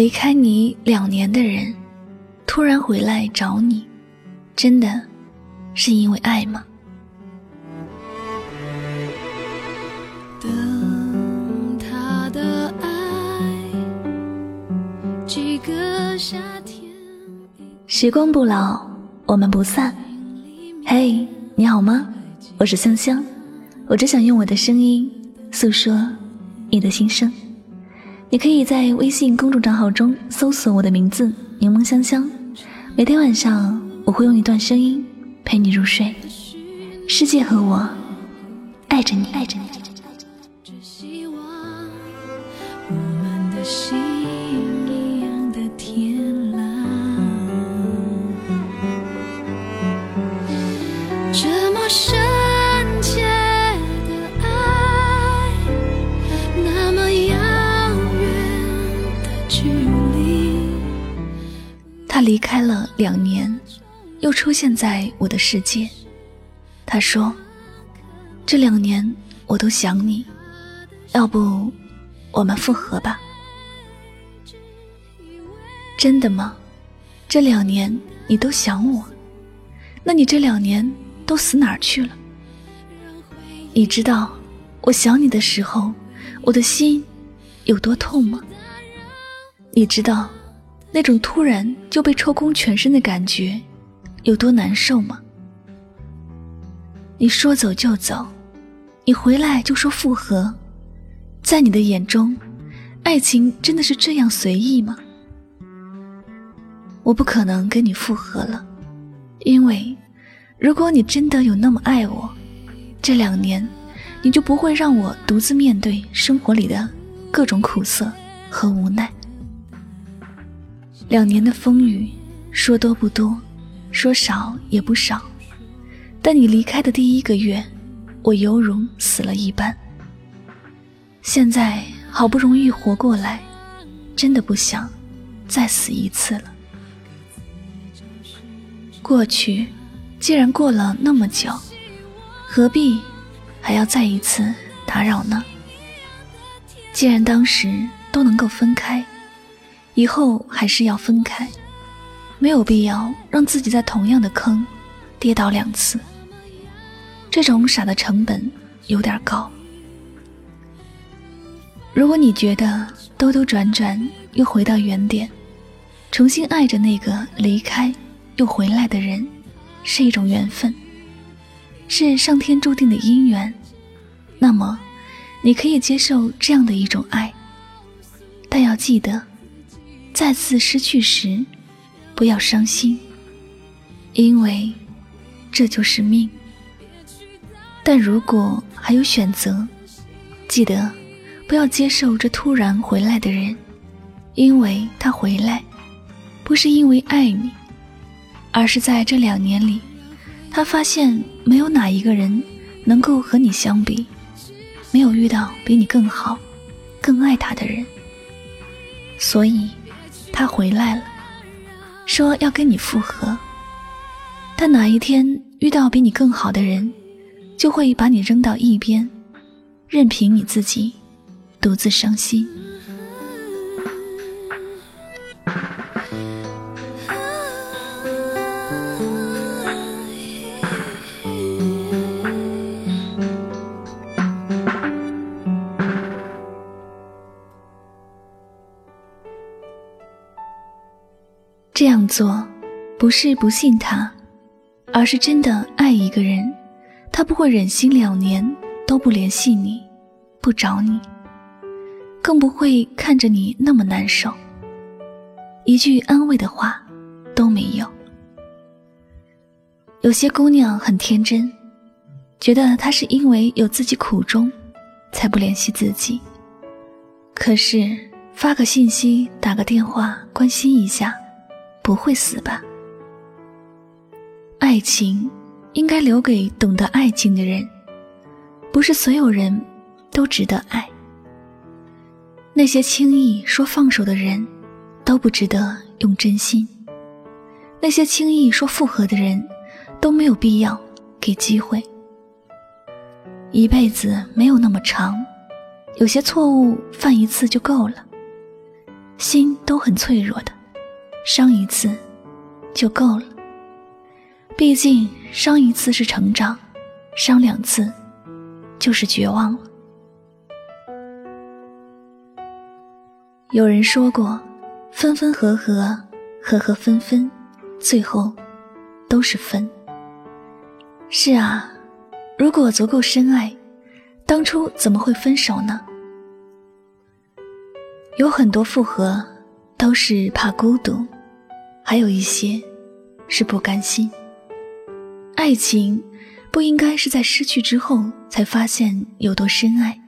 离开你两年的人，突然回来找你，真的是因为爱吗？等他的爱，几个夏天。时光不老，我们不散。嘿，你好吗？我是香香，我只想用我的声音诉说你的心声。你可以在微信公众账号中搜索我的名字“柠檬香香”，每天晚上我会用一段声音陪你入睡。世界和我爱着你，爱着你。离开了两年，又出现在我的世界。他说：“这两年我都想你，要不我们复合吧？”真的吗？这两年你都想我，那你这两年都死哪儿去了？你知道我想你的时候，我的心有多痛吗？你知道那种突然就被抽空全身的感觉有多难受吗？你说走就走，你回来就说复合，在你的眼中，爱情真的是这样随意吗？我不可能跟你复合了，因为如果你真的有那么爱我，这两年你就不会让我独自面对生活里的各种苦涩和无奈。两年的风雨，说多不多，说少也不少。但你离开的第一个月，我犹如死了一般。现在好不容易活过来，真的不想再死一次了。过去，既然过了那么久，何必还要再一次打扰呢？既然当时都能够分开，以后还是要分开，没有必要让自己在同样的坑跌倒两次。这种傻的成本有点高。如果你觉得兜兜转转又回到原点，重新爱着那个离开又回来的人，是一种缘分，是上天注定的姻缘，那么你可以接受这样的一种爱，但要记得，再次失去时，不要伤心，因为这就是命。但如果还有选择，记得不要接受这突然回来的人，因为他回来，不是因为爱你，而是在这两年里，他发现没有哪一个人能够和你相比，没有遇到比你更好、更爱他的人，所以他回来了，说要跟你复合。但哪一天遇到比你更好的人？就会把你扔到一边，任凭你自己独自伤心。这样做，不是不信他，而是真的爱一个人。他不会忍心两年都不联系你，不找你，更不会看着你那么难受，一句安慰的话都没有。有些姑娘很天真，觉得他是因为有自己苦衷，才不联系自己。可是发个信息、打个电话关心一下，不会死吧？爱情。应该留给懂得爱情的人，不是所有人都值得爱。那些轻易说放手的人，都不值得用真心；那些轻易说复合的人，都没有必要给机会。一辈子没有那么长，有些错误犯一次就够了。心都很脆弱的，伤一次就够了。毕竟伤一次是成长，伤两次就是绝望了。有人说过，分分合合，合合分分，最后都是分。是啊，如果足够深爱，当初怎么会分手呢？有很多复合都是怕孤独，还有一些是不甘心。爱情不应该是在失去之后才发现有多深爱，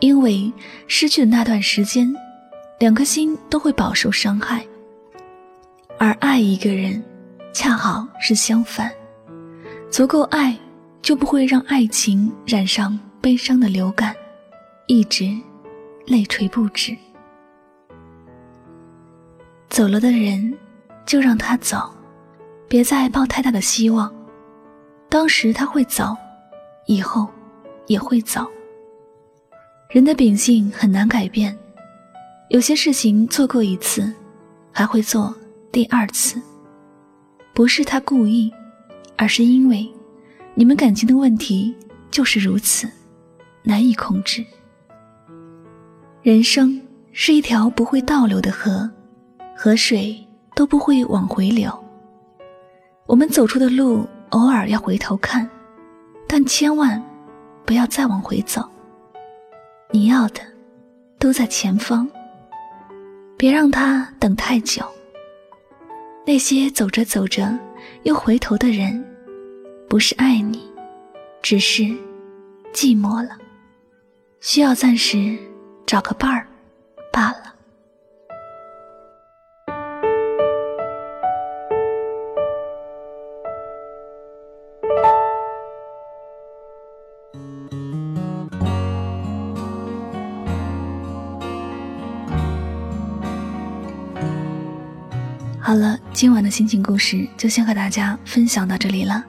因为失去的那段时间，两颗心都会饱受伤害。而爱一个人，恰好是相反，足够爱就不会让爱情染上悲伤的流感，一直泪垂不止。走了的人，就让他走，别再抱太大的希望。当时他会走，以后也会走。人的秉性很难改变，有些事情做过一次，还会做第二次。不是他故意，而是因为你们感情的问题就是如此，难以控制。人生是一条不会倒流的河。河水都不会往回流。我们走出的路，偶尔要回头看，但千万不要再往回走。你要的都在前方，别让他等太久。那些走着走着又回头的人，不是爱你，只是寂寞了，需要暂时找个伴儿今晚的心情故事就先和大家分享到这里了。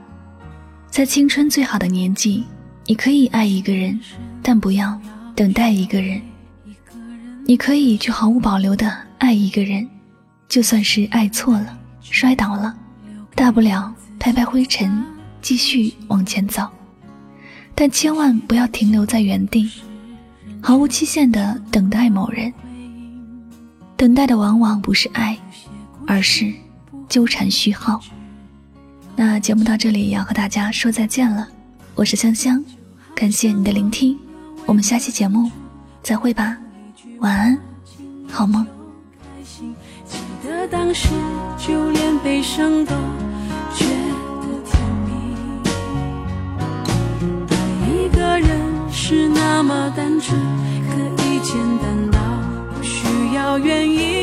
在青春最好的年纪，你可以爱一个人，但不要等待一个人。你可以去毫无保留的爱一个人，就算是爱错了、摔倒了，大不了拍拍灰尘，继续往前走。但千万不要停留在原地，毫无期限的等待某人。等待的往往不是爱。而是纠缠虚耗。那节目到这里要和大家说再见了，我是香香，感谢你的聆听，我们下期节目再会吧，晚安，好梦。记得当时就连悲伤都觉得甜蜜，爱一个人是那么单纯，可以简单到不需要原因，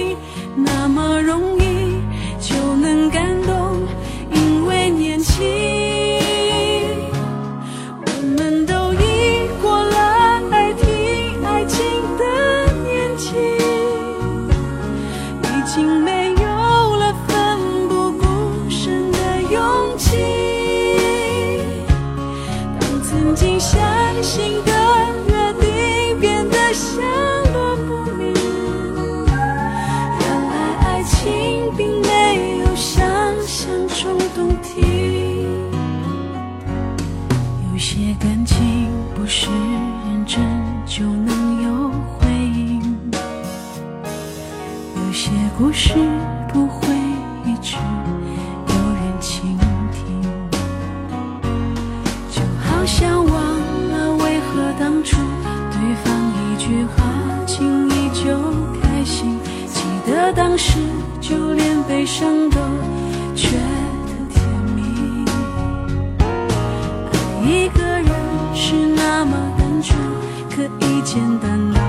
初对方一句话轻易就开心，记得当时就连悲伤都觉得甜蜜。爱一个人是那么单纯，可以简单。